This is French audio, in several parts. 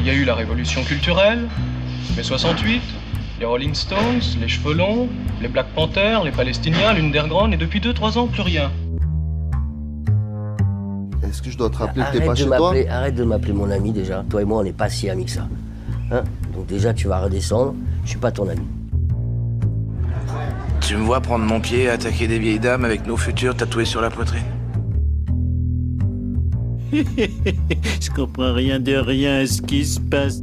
Il y a eu la révolution culturelle, mai 68, les Rolling Stones, les cheveux longs, les Black Panthers, les Palestiniens, l'Underground, et depuis 2-3 ans, plus rien. Est-ce que je dois te rappeler que t'es Arrête pas de chez toi m'appeler- Arrête de m'appeler mon ami déjà. Toi et moi, on n'est pas si amis que ça. Hein Donc déjà, tu vas redescendre. Je suis pas ton ami. Tu me vois prendre mon pied et attaquer des vieilles dames avec nos futurs tatoués sur la poitrine? Je comprends rien de rien à ce qui se passe.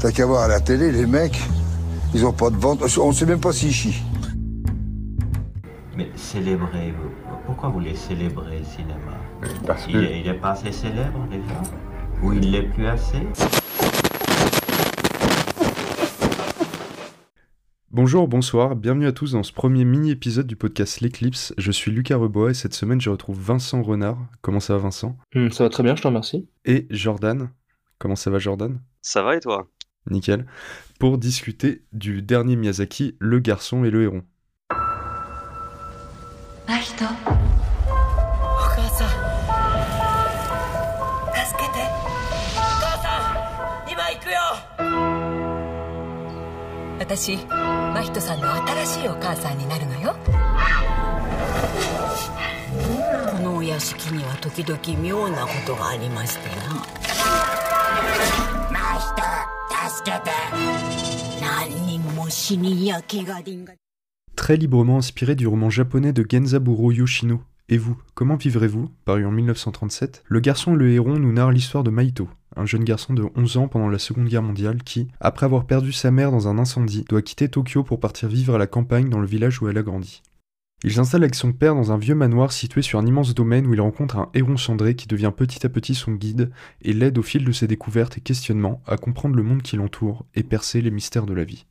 T'as qu'à voir à la télé, les mecs, ils ont pas de ventre. On sait même pas s'ils chient. Mais célébrer, vous- pourquoi vous voulez célébrer le cinéma? Parce il, que est, il est pas assez célèbre déjà? Ou il l'est plus assez? Bonjour, bonsoir, bienvenue à tous dans ce premier mini-épisode du podcast L'Eclipse. Je suis Lucas Rebois et cette semaine je retrouve Vincent Renard. Comment ça va Vincent? Hum, ça va très bien, je te remercie. Et Jordan. Comment ça va Jordan? Ça va et toi? Nickel. Pour discuter du dernier Miyazaki, Le Garçon et le Héron. 真私真人さんの新しいお母さんになるのよこのお屋敷には時々妙なことがありましてな真人助けて何人も死人や怪我人が Très librement inspiré du roman japonais de Genzaburo Yoshino. Et vous, comment vivrez-vous Paru en 1937, Le Garçon et le Héron nous narre l'histoire de Maito, un jeune garçon de 11 ans pendant la Seconde Guerre mondiale qui, après avoir perdu sa mère dans un incendie, doit quitter Tokyo pour partir vivre à la campagne dans le village où elle a grandi. Il s'installe avec son père dans un vieux manoir situé sur un immense domaine où il rencontre un héron cendré qui devient petit à petit son guide et l'aide au fil de ses découvertes et questionnements à comprendre le monde qui l'entoure et percer les mystères de la vie.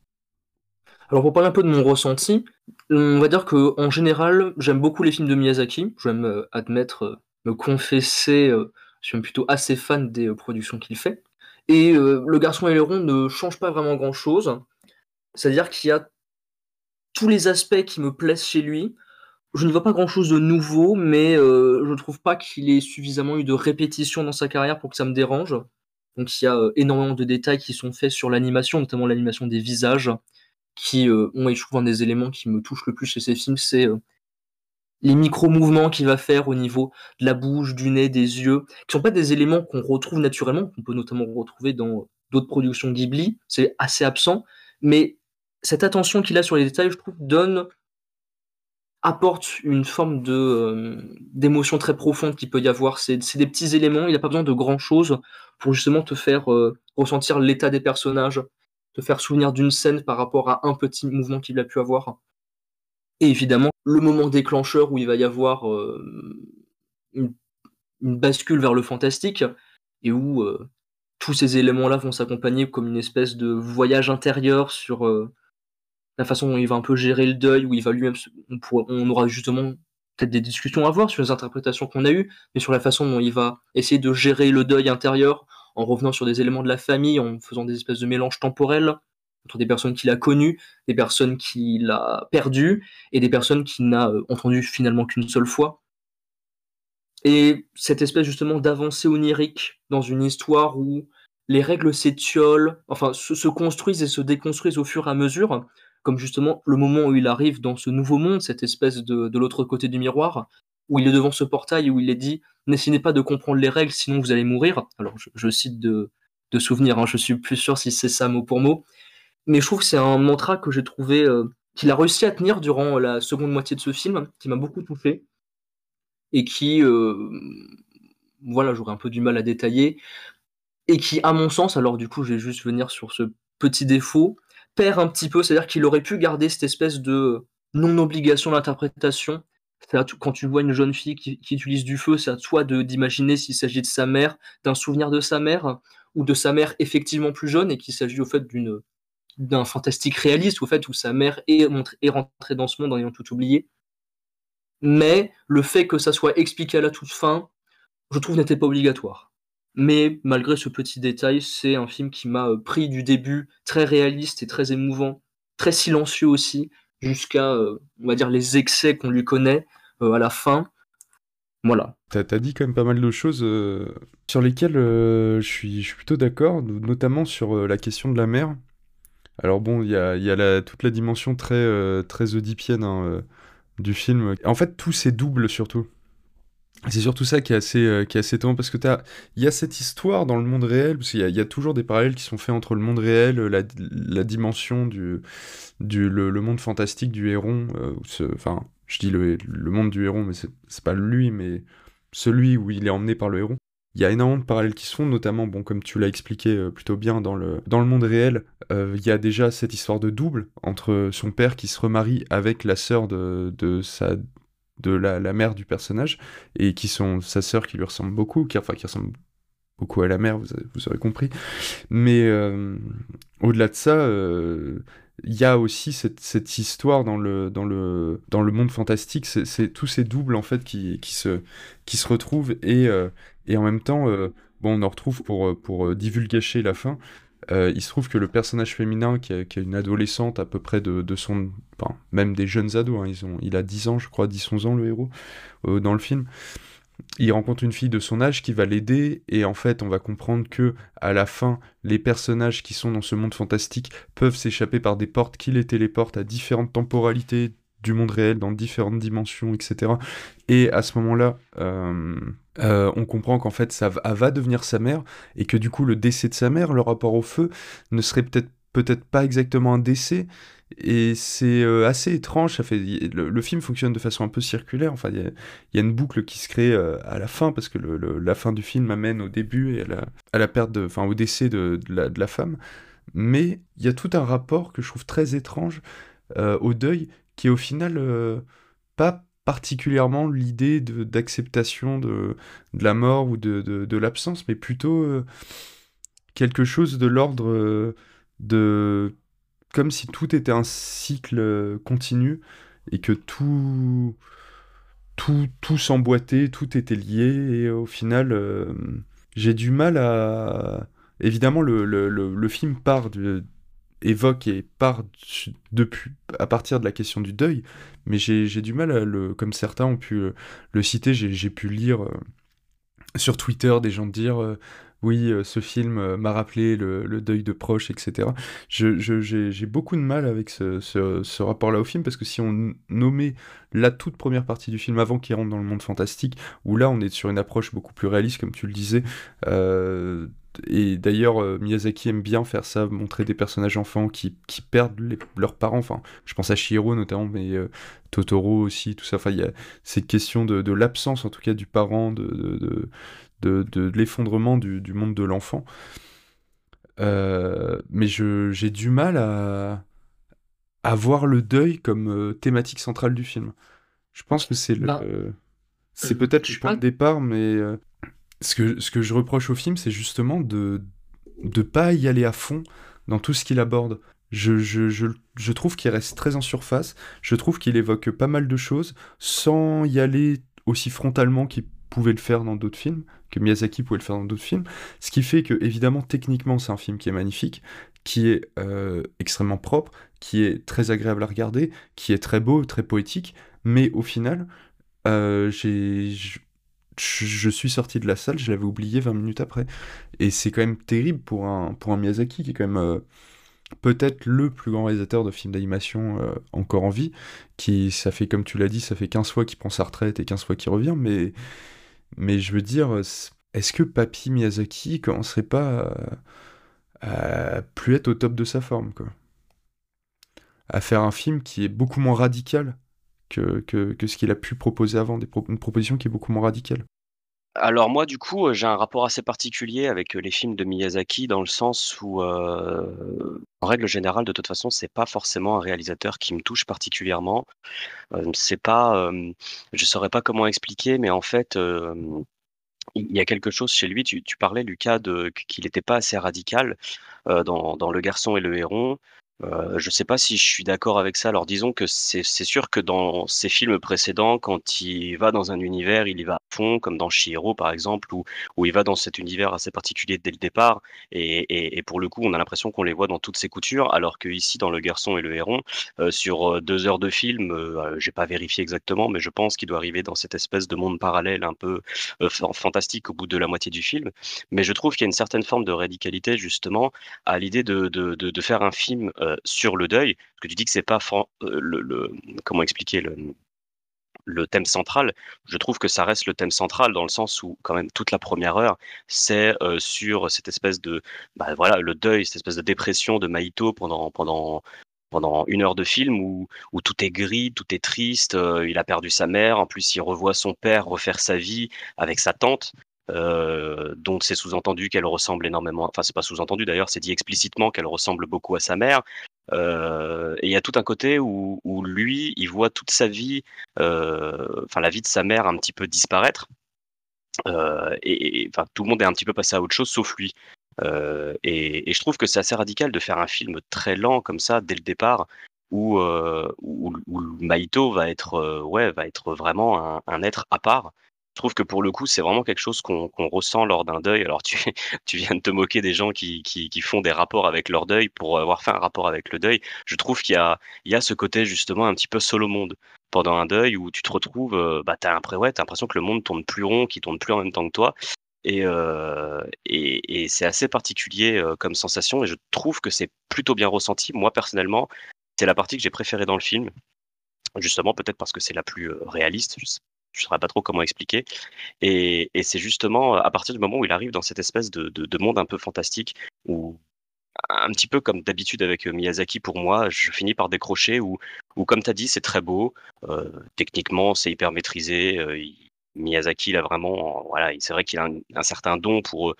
Alors pour parler un peu de mon ressenti, on va dire que en général, j'aime beaucoup les films de Miyazaki. J'aime euh, admettre, euh, me confesser, euh, je suis plutôt assez fan des euh, productions qu'il fait. Et euh, Le Garçon et le Rond ne change pas vraiment grand-chose. C'est-à-dire qu'il y a tous les aspects qui me plaisent chez lui. Je ne vois pas grand-chose de nouveau, mais euh, je ne trouve pas qu'il ait suffisamment eu de répétition dans sa carrière pour que ça me dérange. Donc il y a énormément de détails qui sont faits sur l'animation, notamment l'animation des visages, qui ont, je trouve, un des éléments qui me touche le plus chez ces films, c'est les micro-mouvements qu'il va faire au niveau de la bouche, du nez, des yeux, qui sont pas des éléments qu'on retrouve naturellement, qu'on peut notamment retrouver dans d'autres productions Ghibli, c'est assez absent, mais cette attention qu'il a sur les détails, je trouve, donne apporte une forme de euh, d'émotion très profonde qu'il peut y avoir. C'est c'est des petits éléments, il n'a pas besoin de grand chose pour justement te faire euh, ressentir l'état des personnages, te faire souvenir d'une scène par rapport à un petit mouvement qu'il a pu avoir. Et évidemment, le moment déclencheur où il va y avoir euh, une, bascule vers le fantastique et où euh, tous ces éléments-là vont s'accompagner comme une espèce de voyage intérieur sur euh, la façon dont il va un peu gérer le deuil, où il va lui-même, on aura justement peut-être des discussions à avoir sur les interprétations qu'on a eues, mais sur la façon dont il va essayer de gérer le deuil intérieur en revenant sur des éléments de la famille, en faisant des espèces de mélanges temporels entre des personnes qu'il a connues, des personnes qu'il a perdues et des personnes qu'il n'a euh, entendues finalement qu'une seule fois. Et cette espèce justement d'avancée onirique dans une histoire où les règles s'étiolent, enfin se, se construisent et se déconstruisent au fur et à mesure, comme justement le moment où il arrive dans ce nouveau monde, cette espèce de, l'autre côté du miroir, où il est devant ce portail où il est dit n'essayez pas de comprendre les règles, sinon vous allez mourir. Alors je, je cite de, de souvenirs, hein, je suis plus sûr si c'est ça mot pour mot, mais je trouve que c'est un mantra que j'ai trouvé euh, qu'il a réussi à tenir durant la seconde moitié de ce film, qui m'a beaucoup touché. Et qui, euh, voilà, j'aurais un peu du mal à détailler, et qui, à mon sens, alors du coup, je vais juste venir sur ce petit défaut, perd un petit peu, c'est-à-dire qu'il aurait pu garder cette espèce de non-obligation d'interprétation. Quand tu vois une jeune fille qui, qui utilise du feu, c'est à toi d'imaginer s'il s'agit de sa mère, d'un souvenir de sa mère, ou de sa mère effectivement plus jeune, et qu'il s'agit au fait d'une d'un fantastique réaliste, au fait où sa mère est, est rentrée dans ce monde en ayant tout oublié. Mais le fait que ça soit expliqué à la toute fin, je trouve n'était pas obligatoire. Mais malgré ce petit détail, c'est un film qui m'a euh, pris du début, très réaliste et très émouvant, très silencieux aussi, jusqu'à, euh, on va dire, les excès qu'on lui connaît euh, à la fin. Voilà. T'as as dit quand même pas mal de choses sur lesquelles je, suis, plutôt d'accord, notamment sur la question de la mer. Alors bon, il y a, la- toute la dimension très, euh, oedipienne hein, euh, du film. En fait, tout c'est double surtout. C'est surtout ça qui est assez, euh, qui assez étonnant parce que il y a cette histoire dans le monde réel, parce qu'il y a, il y a toujours des parallèles qui sont faits entre le monde réel, la, dimension du, le, monde fantastique du héron. Enfin, je dis le, le monde du héron, mais c'est pas lui, mais celui où il est emmené par le héros. Il y a énormément de parallèles qui se font, notamment, bon, comme tu l'as expliqué euh, plutôt bien, dans le, dans le monde réel, euh, il y a déjà cette histoire de double entre son père qui se remarie avec la sœur de, de, sa, de la, la mère du personnage, et qui sont sa sœur qui lui ressemble beaucoup, qui, enfin, qui ressemble beaucoup à la mère, vous, vous aurez compris. Mais euh, au-delà de ça, euh, il y a aussi cette, cette histoire dans le, dans le, dans le monde fantastique, c'est tous ces doubles en fait qui, qui, se, qui se retrouvent et, euh, et en même temps, euh, bon, on en retrouve pour, euh, pour euh, divulgacher la fin. Il se trouve que le personnage féminin, qui a une adolescente à peu près de, son. Même des jeunes ados, hein, ils ont, il a 10 ans, je crois, 10-11 ans, le héros, dans le film. Il rencontre une fille de son âge qui va l'aider, et en fait, on va comprendre que, à la fin, les personnages qui sont dans ce monde fantastique peuvent s'échapper par des portes qui les téléportent à différentes temporalités du monde réel, dans différentes dimensions, etc. Et à ce moment-là, euh, euh, on comprend qu'en fait, ça va, devenir sa mère, et que du coup, le décès de sa mère, le rapport au feu, ne serait peut-être peut-être pas exactement un décès, et c'est euh, assez étrange. Ça le, film fonctionne de façon un peu circulaire. Enfin, il y, a- une boucle qui se crée à la fin parce que la fin du film amène au début et à la, perte, de, enfin, au décès de, la, femme. Mais il y a tout un rapport que je trouve très étrange au deuil, qui est au final euh, pas particulièrement l'idée d'acceptation de, de la mort ou de, de- l'absence, mais plutôt euh, quelque chose de l'ordre euh, de comme si tout était un cycle continu et que tout tout tout s'emboîtait, tout était lié et au final j'ai du mal à évidemment le, le, le, le film part du évoque et part depuis à partir de la question du deuil mais j'ai du mal à le comme certains ont pu euh, le citer j'ai pu lire euh, sur Twitter des gens dire euh, oui, ce film m'a rappelé le, le deuil de proches, etc. J'ai, beaucoup de mal avec ce, ce- rapport-là au film, parce que si on nommait la toute première partie du film avant qu'il rentre dans le monde fantastique, où là on est sur une approche beaucoup plus réaliste, comme tu le disais, et d'ailleurs euh, Miyazaki aime bien faire ça, montrer des personnages enfants qui, qui perdent les- leurs parents, enfin je pense à Chihiro notamment, mais euh, Totoro aussi, tout ça, enfin il y a cette question de, de l'absence en tout cas du parent, de, de, de- l'effondrement du, du monde de l'enfant. Euh, mais je, j'ai du mal à, à voir le deuil comme euh, thématique centrale du film. Je pense que c'est le, Ben, c'est peut-être le point de départ, mais ce que, je reproche au film, c'est justement de de pas y aller à fond dans tout ce qu'il aborde. Je trouve qu'il reste très en surface. Je trouve qu'il évoque pas mal de choses sans y aller aussi frontalement qu'il pouvait le faire dans d'autres films, que Miyazaki pouvait le faire dans d'autres films. Ce qui fait que, évidemment, techniquement, c'est un film qui est magnifique, qui est euh, extrêmement propre, qui est très agréable à regarder, qui est très beau, très poétique. Mais au final, euh, j'ai, je, suis sorti de la salle, je l'avais oublié 20 minutes après. Et c'est quand même terrible pour un, Miyazaki qui est quand même euh, peut-être le plus grand réalisateur de films d'animation euh, encore en vie, qui, ça fait, comme tu l'as dit, ça fait 15 fois qu'il prend sa retraite et 15 fois qu'il revient, mais, mais je veux dire, est-ce que Papy Miyazaki commencerait pas à, à plus être au top de sa forme, quoi? À faire un film qui est beaucoup moins radical que, ce qu'il a pu proposer avant, une proposition qui est beaucoup moins radicale. Alors moi, du coup, euh, j'ai un rapport assez particulier avec euh, les films de Miyazaki dans le sens où, euh, en règle générale, de toute façon, c'est pas forcément un réalisateur qui me touche particulièrement. Euh, c'est pas, euh, je saurais pas comment expliquer, mais en fait, il y a quelque chose chez lui. Tu, parlais, Lucas, qu'il n'était pas assez radical dans, dans Le Garçon et le Héron. Euh, je sais pas si je suis d'accord avec ça. Alors disons que c'est sûr que dans ses films précédents, quand il va dans un univers, il y va à fond, comme dans Chihiro par exemple, où, il va dans cet univers assez particulier dès le départ. Et, pour le coup, on a l'impression qu'on les voit dans toutes ses coutures, alors que ici, dans Le Garçon et le Héron, euh, sur euh, deux heures de film, euh, j'ai pas vérifié exactement, mais je pense qu'il doit arriver dans cette espèce de monde parallèle un peu fan- fantastique au bout de la moitié du film. Mais je trouve qu'il y a une certaine forme de radicalité justement à l'idée de, faire un film sur le deuil. Parce que tu dis que c'est pas euh, le, comment expliquer le thème central, je trouve que ça reste le thème central dans le sens où quand même toute la première heure, c'est euh, sur cette espèce de, bah, voilà, le deuil, cette espèce de dépression de Maïto pendant pendant pendant une heure de film où, tout est gris, tout est triste, euh, il a perdu sa mère, en plus il revoit son père refaire sa vie avec sa tante, euh, dont c'est sous-entendu qu'elle ressemble énormément, enfin c'est pas sous-entendu d'ailleurs, c'est dit explicitement qu'elle ressemble beaucoup à sa mère. Euh, et il y a tout un côté où, lui, il voit toute sa vie, euh, enfin la vie de sa mère un petit peu disparaître. Et enfin tout le monde est un petit peu passé à autre chose sauf lui. Et, je trouve que c'est assez radical de faire un film très lent comme ça dès le départ, où, où, Maito va être, ouais, va être vraiment un être à part. Je trouve que pour le coup, c'est vraiment quelque chose qu'on ressent lors d'un deuil. Alors tu, viens de te moquer des gens qui, font des rapports avec leur deuil pour avoir fait un rapport avec le deuil. Je trouve qu'il y a, ce côté justement un petit peu solo monde pendant un deuil où tu te retrouves, euh, bah, t'as ouais, l'impression que le monde tourne plus rond, qu'il tourne plus en même temps que toi. Et, euh, c'est assez particulier euh, comme sensation et je trouve que c'est plutôt bien ressenti. Moi personnellement, c'est la partie que j'ai préférée dans le film, justement peut-être parce que c'est la plus euh, réaliste. Je saurais pas trop comment expliquer. Et, c'est justement à partir du moment où il arrive dans cette espèce de, de, de monde un peu fantastique où un petit peu comme d'habitude avec euh, Miyazaki pour moi, je finis par décrocher où, où comme tu as dit, c'est très beau. Euh, techniquement, c'est hyper maîtrisé. euh, Miyazaki, il a vraiment, voilà, il- c'est vrai qu'il a un, certain don pour, euh,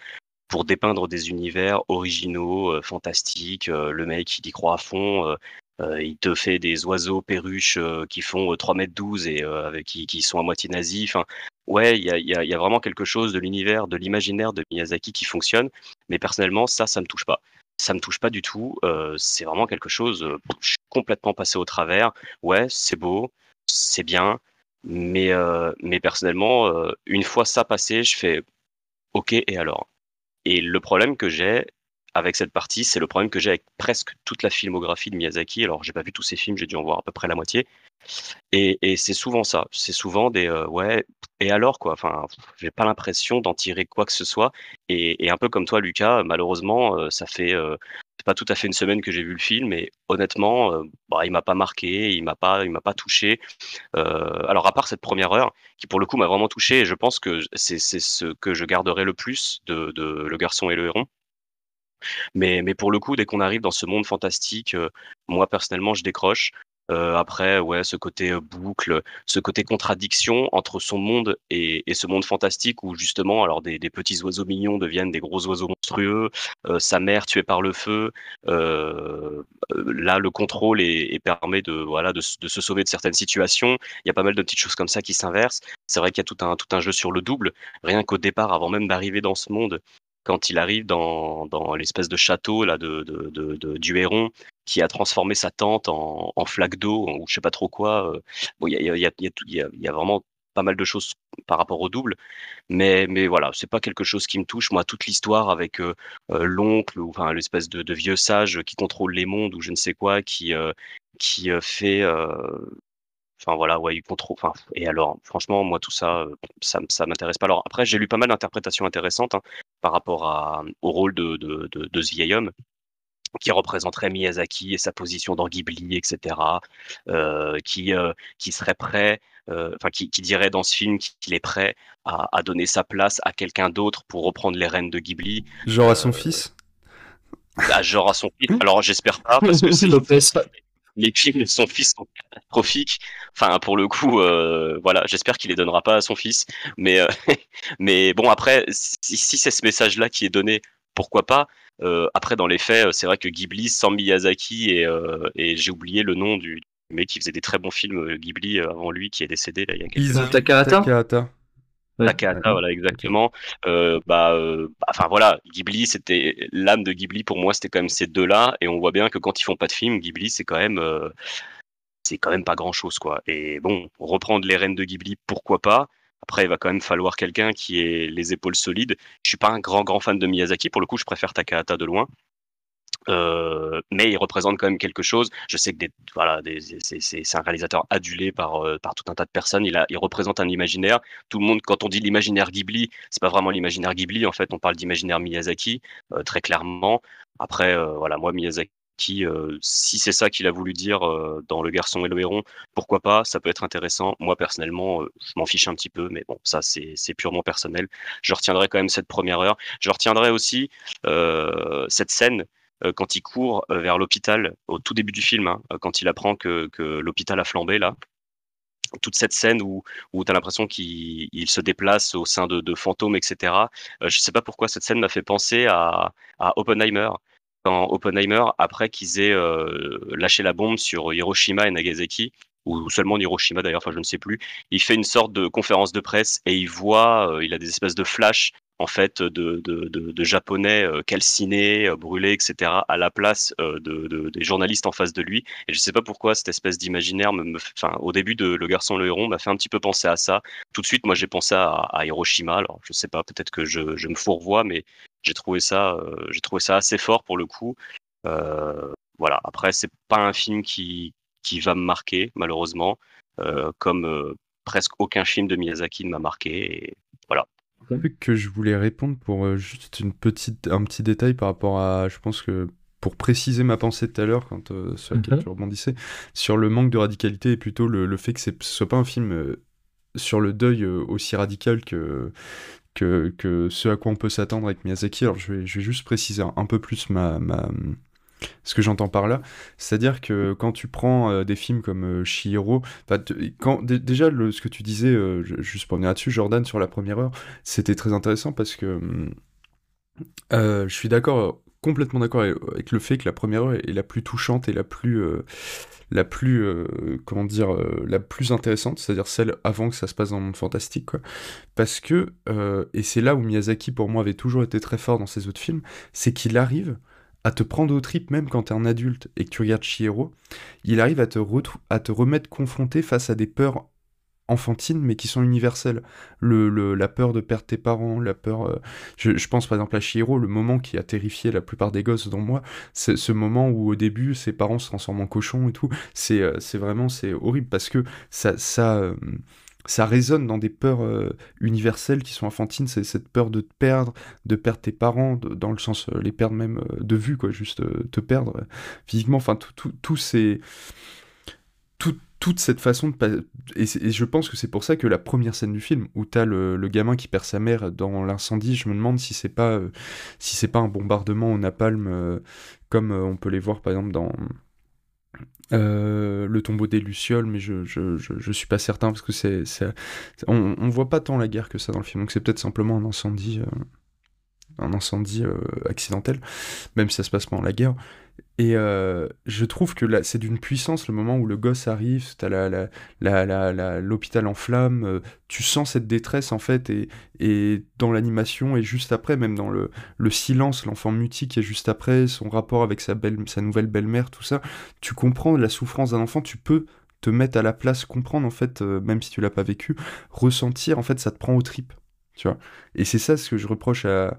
pour dépeindre des univers originaux, euh, fantastiques. Euh, le mec, il y croit à fond. Euh, euh, il te fait des oiseaux perruches euh, qui font euh, 3 mètres 12 et euh, qui, qui sont à moitié nazis. Enfin, ouais, il y a, vraiment quelque chose de l'univers, de l'imaginaire de Miyazaki qui fonctionne. Mais personnellement, ça, ça me touche pas ça me touche pas du tout. Euh, c'est vraiment quelque chose, euh, complètement passé au travers. Ouais, c'est beau, c'est bien, mais, euh, mais personnellement, euh, une fois ça passé, je fais OK et alors? Et le problème que j'ai avec cette partie, c'est le problème que j'ai avec presque toute la filmographie de Miyazaki. Alors, j'ai pas vu tous ses films, j'ai dû en voir à peu près la moitié. Et, c'est souvent ça. C'est souvent des euh, ouais. Et alors quoi? Enfin, j'ai pas l'impression d'en tirer quoi que ce soit. Et, un peu comme toi, Lucas, malheureusement, euh, ça fait euh, pas tout à fait une semaine que j'ai vu le film, et honnêtement, euh, bah, il m'a pas marqué, il m'a pas, il m'a pas touché. Alors à part cette première heure, qui pour le coup m'a vraiment touché, et je pense que c'est c'est ce que je garderai le plus de, de Le Garçon et le Héron. Mais, pour le coup, dès qu'on arrive dans ce monde fantastique, euh, moi personnellement, je décroche. Euh, après, ouais, ce côté euh, boucle, ce côté contradiction entre son monde et, ce monde fantastique où justement, alors des, petits oiseaux mignons deviennent des gros oiseaux monstrueux, sa mère tuée par le feu, là le contrôle et, et permet de se sauver de certaines situations. Il y a pas mal de petites choses comme ça qui s'inversent. C'est vrai qu'il y a tout un jeu sur le double. Rien qu'au départ, avant même d'arriver dans ce monde, quand il arrive dans, dans l'espèce de château là de, de, de, du héron qui a transformé sa tente en, en flaque d'eau ou je sais pas trop quoi. euh, Bon, il y a, y, a, y, a, y, a, y a- vraiment pas mal de choses par rapport au double, mais mais voilà, c'est pas quelque chose qui me touche. Moi, toute l'histoire avec euh, euh, l'oncle ou enfin l'espèce de, vieux sage qui contrôle les mondes ou je ne sais quoi, qui qui fait Enfin voilà, ouais, il contrôle. Enfin, et alors, franchement, moi tout ça, euh, ça, ça m'intéresse pas. Alors après, j'ai lu pas mal d'interprétations intéressantes hein, par rapport à, au rôle de, de, de, de ce vieil homme qui représenterait Miyazaki et sa position dans Ghibli, etc. euh, qui euh, qui serait prêt, euh, enfin qui, qui dirait dans ce film qu'il est prêt à, à donner sa place à quelqu'un d'autre pour reprendre les rênes de Ghibli. Genre à son fils? à genre à son fils. Alors j'espère pas parce que c'est Lopez. Les films de son fils sont catastrophiques. Enfin, pour le coup, euh, voilà, j'espère qu'il les donnera pas à son fils. Mais, euh, mais bon, après, si, si c'est ce message-là qui est donné, pourquoi pas? Euh, Après, dans les faits, c'est vrai que Ghibli sans Miyazaki et, euh, et j'ai oublié le nom du mec qui faisait des très bons films euh, Ghibli euh, avant lui, qui est décédé là il y a quelques. Takahata Takahata. Ouais. Takahata, voilà, exactement. Euh, bah, euh, bah, enfin voilà, Ghibli, c'était l'âme de Ghibli pour moi, c'était quand même ces deux-là, et on voit bien que quand ils font pas de film, Ghibli, c'est quand même, euh, c'est quand même pas grand-chose, quoi. Et bon, reprendre les rênes de Ghibli, pourquoi pas? Après, il va quand même falloir quelqu'un qui ait les épaules solides. Je suis pas un grand grand fan de Miyazaki. Pour le coup, je préfère Takahata de loin. Euh, mais il représente quand même quelque chose. Je sais que des, voilà, des, c'est un réalisateur adulé par, euh, par tout un tas de personnes. Il, a, il représente un imaginaire. Tout le monde, quand on dit l'imaginaire Ghibli, c'est pas vraiment l'imaginaire Ghibli. En fait, on parle d'imaginaire Miyazaki euh, très clairement. Après, voilà, moi Miyazaki, si c'est ça qu'il a voulu dire dans Le Garçon et le Héron, pourquoi pas? Ça peut être intéressant. Moi personnellement, je m'en fiche un petit peu, mais bon, ça c'est purement personnel. Je retiendrai quand même cette première heure. Je retiendrai aussi cette scène euh, quand il court euh, vers l'hôpital au tout début du film, hein, euh, quand il apprend que, l'hôpital a flambé là toute cette scène où, où tu as l'impression qu'il se déplace au sein de, fantômes, etc. je ne sais pas pourquoi cette scène m'a fait penser à, Oppenheimer. Quand Oppenheimer, après qu'ils aient lâché la bombe sur Hiroshima et Nagasaki, ou seulement Hiroshima d'ailleurs, enfin je ne sais plus, il fait une sorte de conférence de presse et il voit, il a des espèces de flashs en fait de, de, de, japonais euh, calcinés, euh, brûlés, etc. à la place euh, de, des journalistes en face de lui. Et je sais pas pourquoi cette espèce d'imaginaire, me, enfin, au début de Le Garçon le Héron, m'a fait un petit peu penser à ça. Tout de suite, moi, j'ai pensé à, Hiroshima. Alors, je sais pas, peut-être que je, je, me fourvoie, mais j'ai trouvé ça, j'ai trouvé ça assez fort pour le coup. voilà. Après, c'est pas un film qui, qui va me marquer, malheureusement, comme presque aucun film de Miyazaki ne m'a marqué. Et voilà que je voulais répondre pour euh, juste une petite, un petit détail par rapport à, je pense que pour préciser ma pensée tout à l'heure, quand euh, sur laquelle mhm. tu rebondissais, sur le manque de radicalité et plutôt le, fait que ce soit pas un film euh, sur le deuil aussi radical que, que, que, ce à quoi on peut s'attendre avec Miyazaki. Alors je vais, je vais juste préciser un, peu plus ma, ma, ce que j'entends par là, c'est-à-dire que quand tu prends euh, des films comme euh, Chihiro, quand, déjà le, ce que tu disais, euh, juste pour venir là-dessus, Jordan, sur la première heure, c'était très intéressant parce que je suis d'accord, complètement d'accord avec, le fait que la première heure est la plus touchante et la plus, la plus, comment dire, la plus intéressante, c'est-à-dire celle avant que ça se passe dans le monde fantastique. Parce que, et c'est là où Miyazaki pour moi avait toujours été très fort dans ses autres films, c'est qu'il arrive à te prendre au trip même quand t'es un adulte et que tu regardes Chihiro, il arrive à te, à te remettre confronté face à des peurs enfantines mais qui sont universelles. Le, la peur de perdre tes parents, la peur... Euh, je, pense par exemple à Chihiro, le moment qui a terrifié la plupart des gosses dans moi, ce moment où au début ses parents se transforment en cochons et tout, c'est euh, vraiment horrible parce que ça... ça euh, ça résonne dans des peurs euh, universelles qui sont enfantines, c'est cette peur de te perdre, de perdre tes parents, dans le sens euh, les perdre même euh, de vue, quoi, juste te perdre physiquement, enfin tout, tout, c'est toute cette façon de et, et, je pense que c'est pour ça que la première scène du film où t'as le, le gamin qui perd sa mère dans l'incendie, je me demande si c'est pas si c'est pas un bombardement au napalm comme on peut les voir par exemple dans euh, le tombeau des Lucioles, mais je, je, suis pas certain parce que c'est, on, on voit pas tant la guerre que ça dans le film, donc c'est peut-être simplement un incendie, euh, un incendie euh, accidentel, même si ça se passe pendant la guerre. Et euh, je trouve que c'est d'une puissance le moment où le gosse arrive, t'as l'hôpital en flammes, euh, tu sens cette détresse en fait, et, dans l'animation, et juste après, même dans le, le silence, l'enfant mutique qui est juste après, son rapport avec sa nouvelle belle-mère, tout ça, tu comprends la souffrance d'un enfant, tu peux te mettre à la place, comprendre en fait, euh, même si tu l'as pas vécu, ressentir, en fait, ça te prend aux tripes, tu vois. Et c'est ça ce que je reproche à,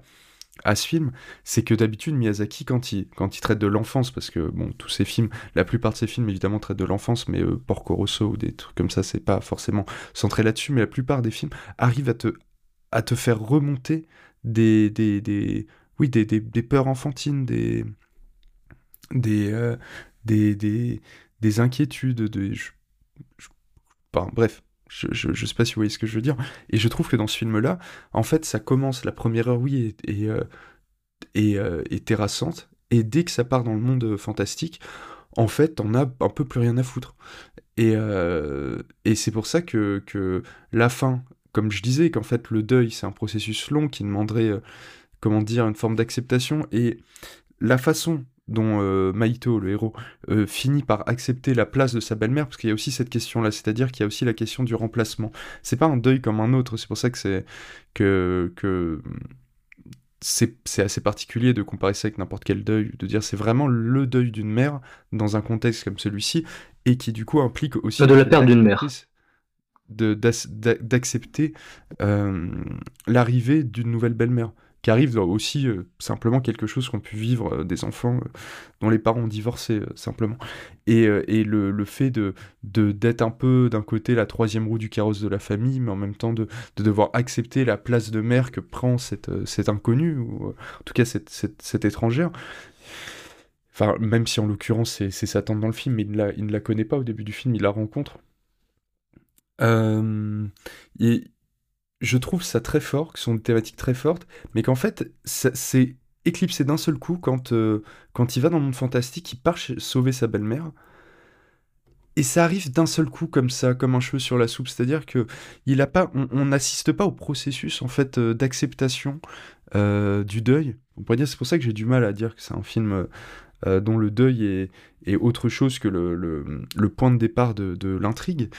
à ce film, c'est que d'habitude Miyazaki quand il, quand il traite de l'enfance, parce que bon tous ses films, la plupart de ses films évidemment traitent de l'enfance, mais euh, Porco Rosso ou des trucs comme ça, c'est pas forcément centré là-dessus, mais la plupart des films arrivent à te, à te faire remonter des, des, des oui des, des, des, peurs enfantines, des des, euh, des, des, des, inquiétudes, de, bref, je, je, sais pas si vous voyez ce que je veux dire. Et je trouve que dans ce film-là, en fait, ça commence, la première heure, oui, est, euh, euh, terrassante. Et dès que ça part dans le monde fantastique, en fait, on a un peu plus rien à foutre. Et, euh, et c'est pour ça que, que la fin, comme je disais, qu'en fait, le deuil, c'est un processus long qui demanderait, comment dire, une forme d'acceptation. Et la façon dont euh, Maito, le héros, euh, finit par accepter la place de sa belle-mère, parce qu'il y a aussi cette question-là, c'est-à-dire qu'il y a aussi la question du remplacement. C'est pas un deuil comme un autre, c'est pour ça que c'est que, que c'est assez particulier de comparer ça avec n'importe quel deuil, de dire c'est vraiment le deuil d'une mère dans un contexte comme celui-ci, et qui du coup implique aussi... de la perte d'une mère. d'accepter euh, l'arrivée d'une nouvelle belle-mère, qui arrive dans aussi euh, simplement quelque chose qu'ont pu vivre euh, des enfants euh, dont les parents ont divorcé, simplement. Et, et le, le fait de d'être un peu d'un côté la troisième roue du carrosse de la famille, mais en même temps de, de devoir accepter la place de mère que prend cette, cette inconnue, ou en tout cas cette, cette, étrangère. Enfin, même si en l'occurrence c'est sa tante dans le film, mais il ne la, il ne la connaît pas au début du film, il la rencontre. Et je trouve ça très fort, que ce sont des thématiques très fortes, mais qu'en fait, c'est éclipsé d'un seul coup quand, euh, quand il va dans le monde fantastique, il part sauver sa belle-mère. Et ça arrive d'un seul coup comme ça, comme un cheveu sur la soupe. C'est-à-dire que il on n'assiste pas au processus en fait euh, d'acceptation euh, du deuil. On pourrait dire, c'est pour ça que j'ai du mal à dire que c'est un film dont le deuil est, autre chose que le, point de départ de, de l'intrigue,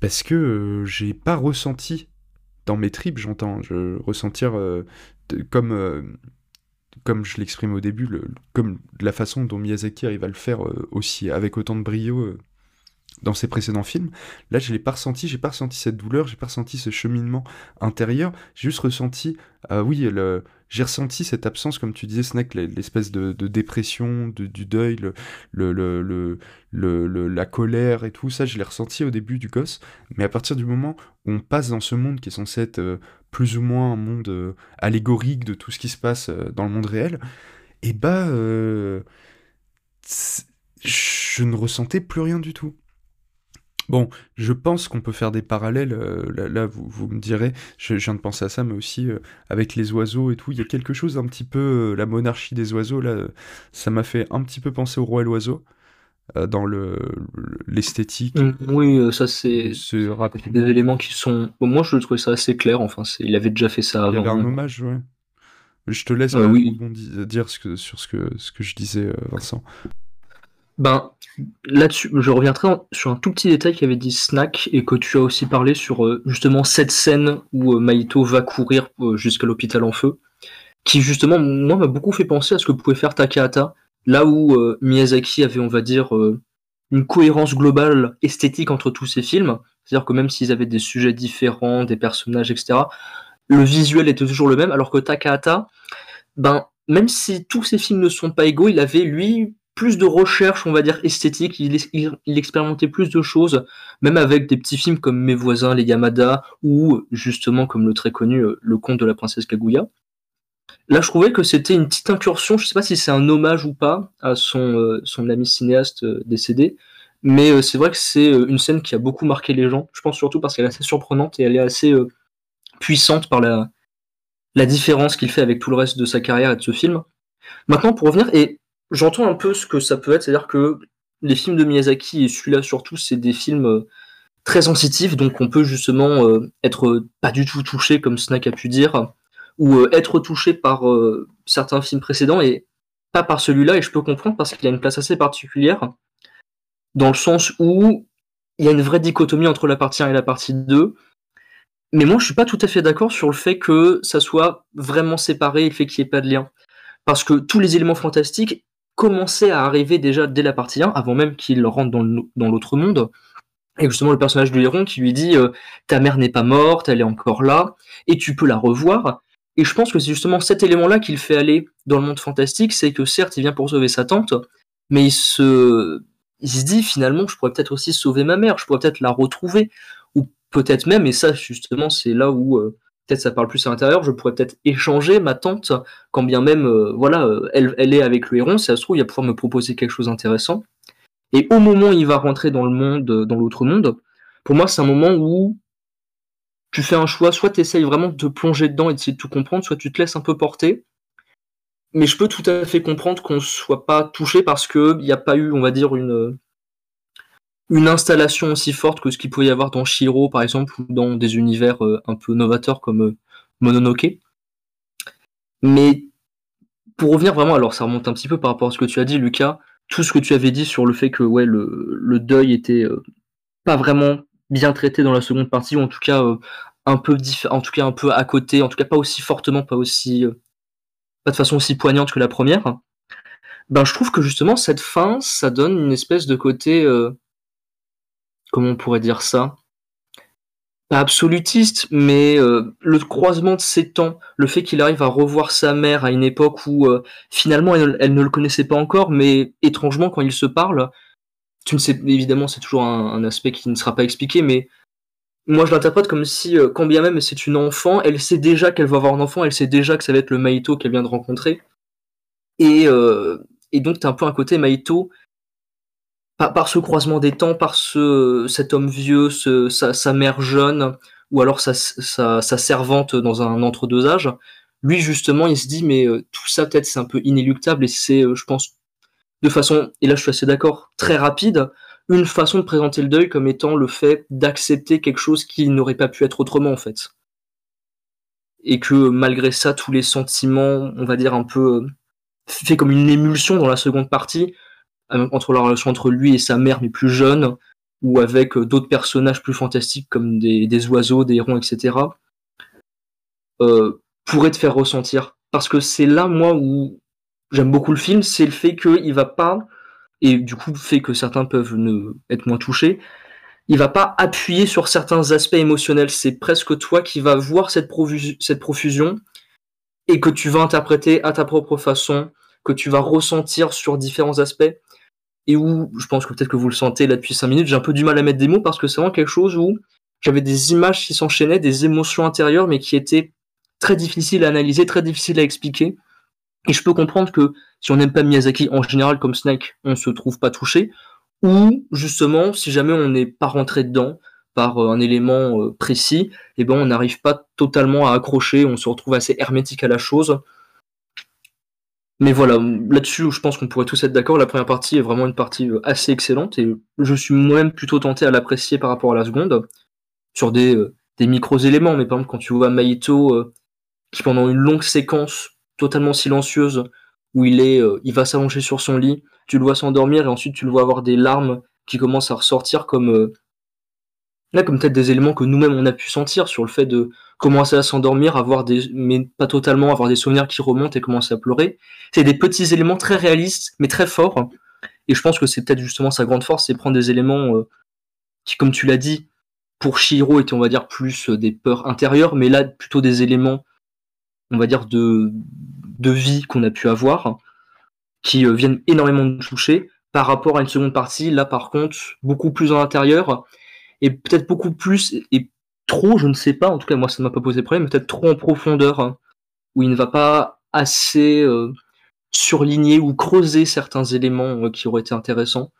parce que j'ai pas ressenti dans mes tripes, j'entends, je ressentir euh, comme euh, comme je l'exprime au début, comme la façon dont Miyazaki arrive à le faire euh, aussi avec autant de brio dans ses précédents films. Là, je l'ai pas ressenti, j'ai pas ressenti cette douleur, j'ai pas ressenti ce cheminement intérieur, j'ai juste ressenti, ah oui, j'ai ressenti cette absence, comme tu disais, Snack, l'e- l'espèce de, dépression, de- du deuil, la colère et tout ça, je l'ai ressenti au début du gosse, mais à partir du moment où on passe dans ce monde qui est censé être euh, plus ou moins un monde euh, allégorique de tout ce qui se passe euh, dans le monde réel, et bah, euh, c'est- je ne ressentais plus rien du tout. Bon, je pense qu'on peut faire des parallèles, euh, là, là, vous, vous me direz, je, je viens de penser à ça, mais aussi euh, avec les oiseaux et tout, il y a quelque chose un petit peu, euh, la monarchie des oiseaux, là, ça m'a fait un petit peu penser au roi et l'oiseau, dans le le- l'esthétique. Mm, Oui, ça c'est des éléments qui sont. Bon, moi, je trouvais ça assez clair. Enfin, il avait déjà fait ça Il y avait avant. un hein. hommage, ouais. Je te laisse oui. dire ce que, sur ce que, ce que je disais, Vincent. Ben, là-dessus, je reviendrai en- sur un tout petit détail qu'avait dit Snack et que tu as aussi parlé sur euh, justement cette scène où euh, Maito va courir euh, jusqu'à l'hôpital en feu, qui justement, moi, m'a beaucoup fait penser à ce que pouvait faire Takahata, là où euh, Miyazaki avait, on va dire, une cohérence globale esthétique entre tous ses films, c'est-à-dire que même s'ils avaient des sujets différents, des personnages, etc., le visuel était toujours le même, alors que Takahata, ben, même si tous ses films ne sont pas égaux, il avait, lui, plus de recherche, on va dire, esthétique, il, expérimentait plus de choses, même avec des petits films comme Mes voisins, les Yamada, ou justement, comme le très connu, euh, Le conte de la princesse Kaguya. Là, je trouvais que c'était une petite incursion, je sais pas si c'est un hommage ou pas à son, euh, ami cinéaste euh, décédé, mais c'est vrai que c'est une scène qui a beaucoup marqué les gens, je pense surtout parce qu'elle est assez surprenante et elle est assez puissante par la, la différence qu'il fait avec tout le reste de sa carrière et de ce film. Maintenant, pour revenir, et j'entends un peu ce que ça peut être, c'est-à-dire que les films de Miyazaki, et celui-là surtout, c'est des films euh, très sensitifs, donc on peut justement euh, être pas du tout touché, comme Snack a pu dire, ou euh, être touché par certains films précédents et pas par celui-là, et je peux comprendre parce qu'il a une place assez particulière, dans le sens où il y a une vraie dichotomie entre la partie 1 et la partie 2, mais moi je suis pas tout à fait d'accord sur le fait que ça soit vraiment séparé et le fait qu'il n'y ait pas de lien. Parce que tous les éléments fantastiques commençaient à arriver déjà dès la partie 1, avant même qu'il rentre dans l'autre monde. Et justement, le personnage de Héron qui lui dit euh, Ta mère n'est pas morte, elle est encore là, et tu peux la revoir. Et je pense que c'est justement cet élément-là qui le fait aller dans le monde fantastique c'est que certes, il vient pour sauver sa tante, mais il se, il se dit finalement Je pourrais peut-être aussi sauver ma mère, je pourrais peut-être la retrouver. Ou peut-être même, et ça, justement, c'est là où. euh, Peut-être ça parle plus à l'intérieur, je pourrais peut-être échanger ma tante, quand bien même, euh, voilà, euh, elle, est avec le héron, si ça se trouve, il va pouvoir me proposer quelque chose d'intéressant. Et au moment où il va rentrer dans le monde, euh, dans l'autre monde, pour moi, c'est un moment où tu fais un choix, soit tu essayes vraiment de te plonger dedans et d'essayer de tout comprendre, soit tu te laisses un peu porter. Mais je peux tout à fait comprendre qu'on ne soit pas touché parce qu'il n'y a pas eu, on va dire, une, une installation aussi forte que ce qu'il pouvait y avoir dans Shiro, par exemple, ou dans des univers euh, un peu novateurs comme euh, Mononoke. Mais pour revenir vraiment, alors ça remonte un petit peu par rapport à ce que tu as dit, Lucas, tout ce que tu avais dit sur le fait que ouais, le, le deuil était euh, pas vraiment bien traité dans la seconde partie, ou en tout cas un peu en tout cas un peu à côté, en tout cas pas aussi fortement, pas aussi pas de façon aussi poignante que la première. Ben je trouve que justement cette fin, ça donne une espèce de côté comment on pourrait dire ça pas absolutiste, mais euh, le croisement de ses temps, le fait qu'il arrive à revoir sa mère à une époque où euh, finalement elle, ne le connaissait pas encore, mais étrangement quand ils se parlent, tu ne sais évidemment c'est toujours un, aspect qui ne sera pas expliqué, mais moi je l'interprète comme si euh, quand bien même c'est une enfant, elle sait déjà qu'elle va avoir un enfant, elle sait déjà que ça va être le Maito qu'elle vient de rencontrer, et, et donc t'as un peu un côté Maito par, ce croisement des temps, par ce, cet homme vieux, sa, mère jeune, ou alors sa, sa, servante dans un entre-deux âges, lui justement, il se dit mais euh, tout ça peut-être c'est un peu inéluctable et c'est, euh, je pense, de façon, et là je suis assez d'accord, très rapide, une façon de présenter le deuil comme étant le fait d'accepter quelque chose qui n'aurait pas pu être autrement en fait. Et que malgré ça, tous les sentiments, on va dire un peu, fait comme une émulsion dans la seconde partie, entre la relation entre lui et sa mère, mais plus jeune, ou avec d'autres personnages plus fantastiques comme des, oiseaux, des hérons, etc., euh, pourrait te faire ressentir. Parce que c'est là, moi, où j'aime beaucoup le film, c'est le fait qu'il va pas, et du coup, fait que certains peuvent être moins touchés, il va pas appuyer sur certains aspects émotionnels. C'est presque toi qui vas voir cette profusion et que tu vas interpréter à ta propre façon, que tu vas ressentir sur différents aspects et où je pense que peut-être que vous le sentez là depuis 5 minutes, j'ai un peu du mal à mettre des mots parce que c'est vraiment quelque chose où j'avais des images qui s'enchaînaient, des émotions intérieures, mais qui étaient très difficiles à analyser, très difficiles à expliquer. Et je peux comprendre que si on n'aime pas Miyazaki en général comme Snake, on se trouve pas touché, ou justement si jamais on n'est pas rentré dedans par un élément précis, et eh ben on n'arrive pas totalement à accrocher, on se retrouve assez hermétique à la chose. Mais voilà, là-dessus, je pense qu'on pourrait tous être d'accord. La première partie est vraiment une partie assez excellente et je suis moi-même plutôt tenté à l'apprécier par rapport à la seconde sur des, euh, micros-éléments. Mais par exemple, quand tu vois Maito euh, qui pendant une longue séquence totalement silencieuse où il est, euh, il va s'allonger sur son lit, tu le vois s'endormir et ensuite tu le vois avoir des larmes qui commencent à ressortir comme là comme peut-être des éléments que nous-mêmes on a pu sentir sur le fait de commencer à s'endormir, avoir des, mais pas totalement, avoir des souvenirs qui remontent et commencer à pleurer. C'est des petits éléments très réalistes, mais très forts. Et je pense que c'est peut-être justement sa grande force, c'est prendre des éléments euh, qui, comme tu l'as dit, pour Shiro étaient, on va dire, plus des peurs intérieures, mais là, plutôt des éléments, on va dire, de, de vie qu'on a pu avoir, qui euh, viennent énormément nous toucher, par rapport à une seconde partie, là, par contre, beaucoup plus en intérieur, et peut-être beaucoup plus, et trop, je ne sais pas, en tout cas moi ça ne m'a pas posé problème, peut-être trop en profondeur, hein, où il ne va pas assez euh, surligner ou creuser certains éléments euh, qui auraient été intéressants.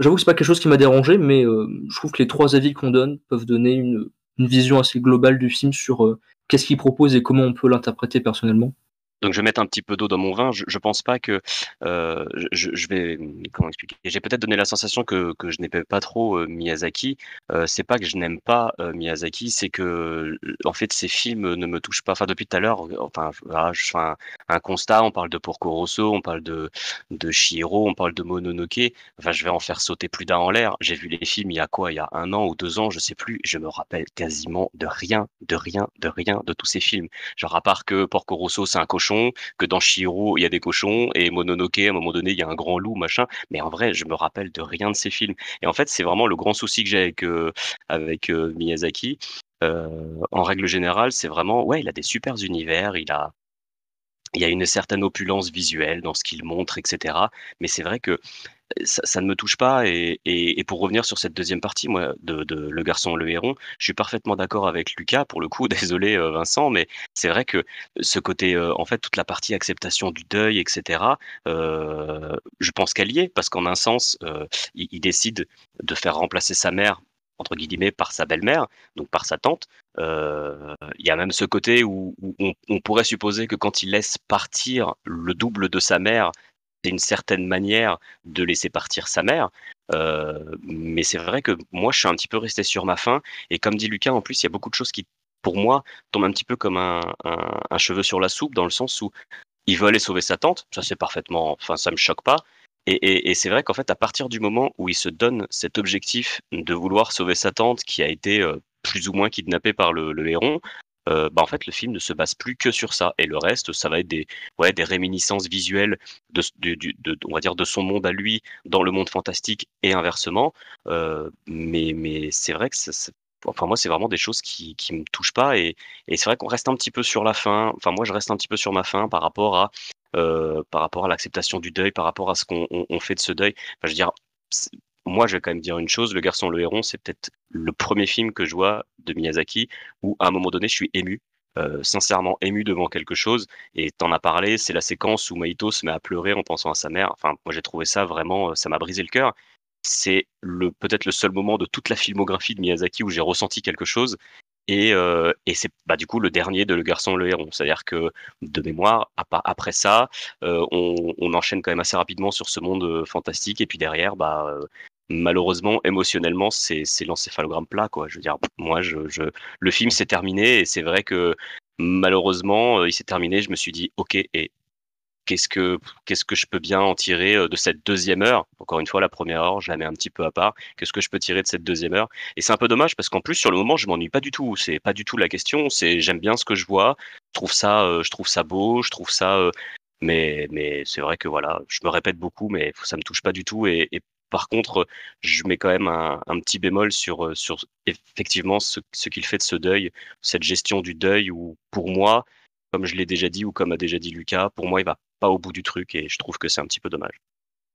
J'avoue que c'est pas quelque chose qui m'a dérangé, mais euh, je trouve que les trois avis qu'on donne peuvent donner une, vision assez globale du film sur qu'est-ce qu'il propose et comment on peut l'interpréter personnellement. Donc je vais mettre un petit peu d'eau dans mon vin. Je, pense pas que euh, je, vais comment expliquer? J'ai peut-être donné la sensation que, que je n'aimais pas trop euh, Miyazaki. Euh, c'est pas que je n'aime pas euh, Miyazaki, c'est que en fait ces films ne me touchent pas. Enfin depuis tout à l'heure, enfin je fais un, constat. On parle de Porco Rosso, on parle de de on parle de Mononoke. Enfin je vais en faire sauter plus d'un en l'air. J'ai vu les films il y a quoi? Il y a un an ou deux ans, je sais plus. Je me rappelle quasiment de rien, de rien, de rien de tous ces films. Genre à part que Porco Rosso c'est un cochon que dans Shiro il y a des cochons et Mononoke à un moment donné il y a un grand loup machin. Mais en vrai je me rappelle de rien de ces films. Et en fait c'est vraiment le grand souci que j'ai avec euh, avec euh, Miyazaki. Euh, en règle générale c'est vraiment ouais il a des super univers il a il y a une certaine opulence visuelle dans ce qu'il montre, etc. Mais c'est vrai que ça, ne me touche pas. Et, pour revenir sur cette deuxième partie, moi, de, Le Garçon le Héron, je suis parfaitement d'accord avec Lucas, pour le coup, désolé Vincent, mais c'est vrai que ce côté, en fait, toute la partie acceptation du deuil, etc., je pense qu'elle y est, parce qu'en un sens, il, décide de faire remplacer sa mère entre guillemets par sa belle-mère, donc par sa tante. Euh, il y a même ce côté où, on, pourrait supposer que quand il laisse partir le double de sa mère, c'est une certaine manière de laisser partir sa mère. Euh, mais c'est vrai que moi, je suis un petit peu resté sur ma faim. Et comme dit Lucas, en plus, il y a beaucoup de choses qui, pour moi, tombent un petit peu comme un cheveu sur la soupe, dans le sens où il veut aller sauver sa tante. Ça, c'est parfaitement. Enfin, ça me choque pas. Et, c'est vrai qu'en fait, à partir du moment où il se donne cet objectif de vouloir sauver sa tante, qui a été euh, plus ou moins kidnappée par le, le héron, euh, bah en fait le film ne se base plus que sur ça. Et le reste ça va être des ouais des réminiscences visuelles de on va dire de son monde à lui dans le monde fantastique et inversement. Euh, mais mais c'est vrai que ça, enfin moi c'est vraiment des choses qui qui me touchent pas et, et c'est vrai qu'on reste un petit peu sur la fin. Enfin moi je reste un petit peu sur ma fin par rapport à euh, par rapport à l'acceptation du deuil, par rapport à ce qu'on on, on fait de ce deuil. Enfin, je veux dire, moi je vais quand même dire une chose, Le Garçon le Héron, c'est peut-être le premier film que je vois de Miyazaki où à un moment donné je suis ému. euh, sincèrement ému devant quelque chose et t'en as parlé c'est la séquence où Maito se met à pleurer en pensant à sa mère enfin moi j'ai trouvé ça vraiment euh, ça m'a brisé le cœur c'est le peut-être le seul moment de toute la filmographie de Miyazaki où j'ai ressenti quelque chose. Et, euh, et c'est bah, du coup le dernier de Le Garçon le Héron. C'est-à-dire que de mémoire, après ça, euh, on, enchaîne quand même assez rapidement sur ce monde euh, fantastique. Et puis derrière, bah, malheureusement, émotionnellement, c'est l'encéphalogramme plat. Quoi. Je veux dire, moi, je, je... le film s'est terminé et c'est vrai que malheureusement, il s'est terminé. Je me suis dit, ok, et qu'est-ce que qu'est-ce que je peux bien en tirer euh, de cette deuxième heure? Encore une fois, la première heure, je la mets un petit peu à part. Qu'est-ce que je peux tirer de cette deuxième heure? Et c'est un peu dommage parce qu'en plus sur le moment, je m'ennuie pas du tout. C'est pas du tout la question. C'est j'aime bien ce que je vois. Je trouve ça, euh, je trouve ça beau. Je trouve ça. euh, mais mais c'est vrai que voilà, je me répète beaucoup, mais ça me touche pas du tout. Et, par contre, je mets quand même un, petit bémol sur sur effectivement ce, ce qu'il fait de ce deuil, cette gestion du deuil où pour moi comme je l'ai déjà dit ou comme a déjà dit Lucas, pour moi, il va pas au bout du truc et je trouve que c'est un petit peu dommage.